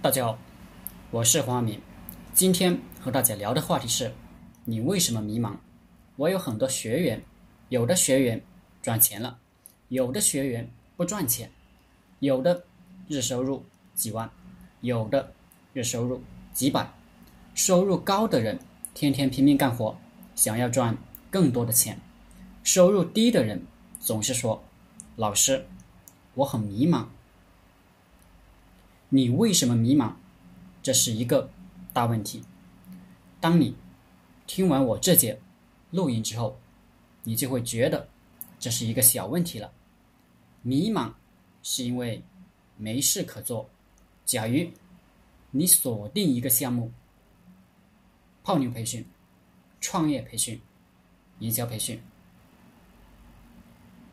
大家好，我是黄阿明。今天和大家聊的话题是：你为什么迷茫？我有很多学员，有的学员赚钱了，有的学员不赚钱，有的日收入几万，有的日收入几百。收入高的人天天拼命干活，想要赚更多的钱；收入低的人总是说：“老师，我很迷茫。”你为什么迷茫？这是一个大问题。当你听完我这节录音之后，你就会觉得这是一个小问题了。迷茫是因为没事可做。假如你锁定一个项目，泡妞培训、创业培训、营销培训，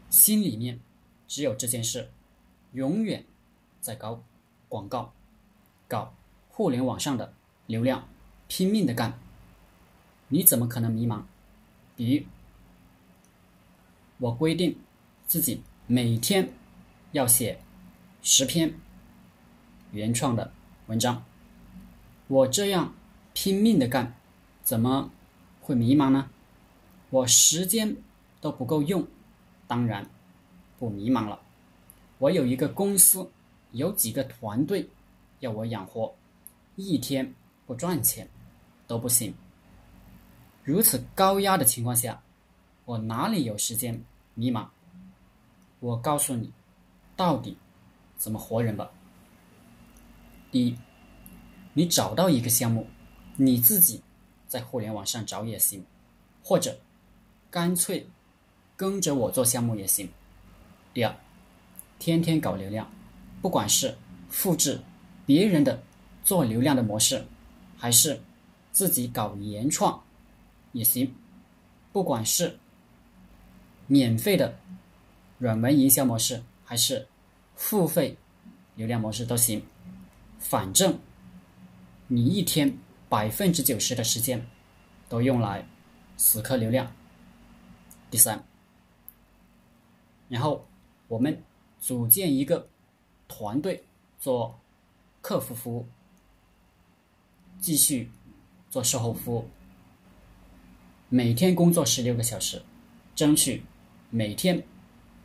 心里面只有这件事，永远在高。广告，搞互联网上的流量，拼命的干，你怎么可能迷茫？比如，我规定自己每天要写十篇原创的文章，我这样拼命的干，怎么会迷茫呢？我时间都不够用，当然不迷茫了。我有一个公司。有几个团队要我养活，一天不赚钱都不行。如此高压的情况下，我哪里有时间迷茫？我告诉你，到底怎么活人吧。第一，你找到一个项目，你自己在互联网上找也行，或者干脆跟着我做项目也行。第二，天天搞流量。不管是复制别人的做流量的模式，还是自己搞原创也行；不管是免费的软文营销模式，还是付费流量模式都行。反正你一天百分之九十的时间都用来死磕流量。第三，然后我们组建一个。团队做客服服务，继续做售后服务，每天工作十六个小时，争取每天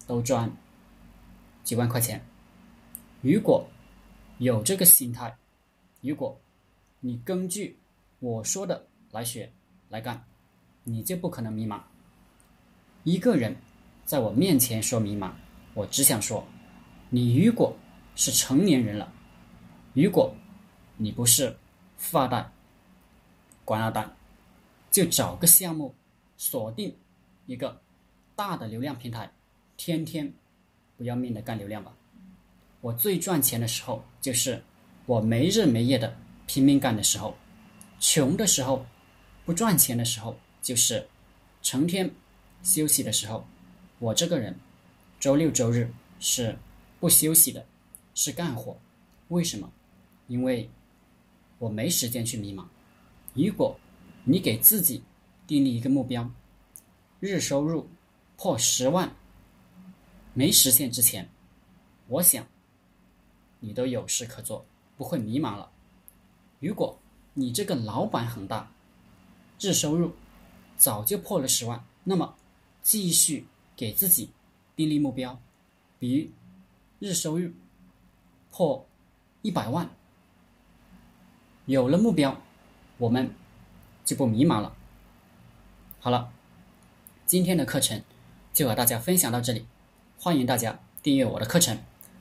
都赚几万块钱。如果有这个心态，如果你根据我说的来学来干，你就不可能迷茫。一个人在我面前说迷茫，我只想说，你如果。是成年人了，如果你不是富二代、官二代，就找个项目，锁定一个大的流量平台，天天不要命的干流量吧。我最赚钱的时候，就是我没日没夜的拼命干的时候；穷的时候、不赚钱的时候，就是成天休息的时候。我这个人，周六周日是不休息的。是干活，为什么？因为我没时间去迷茫。如果你给自己定立一个目标，日收入破十万没实现之前，我想你都有事可做，不会迷茫了。如果你这个老板很大，日收入早就破了十万，那么继续给自己订立目标，比日收入。破一百万，有了目标，我们就不迷茫了。好了，今天的课程就和大家分享到这里，欢迎大家订阅我的课程。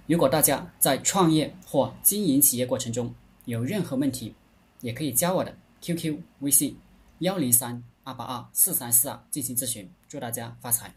如果大家在创业或经营企业过程中有任何问题，也可以加我的 QQ 微信幺零三二八二四三四二进行咨询。祝大家发财！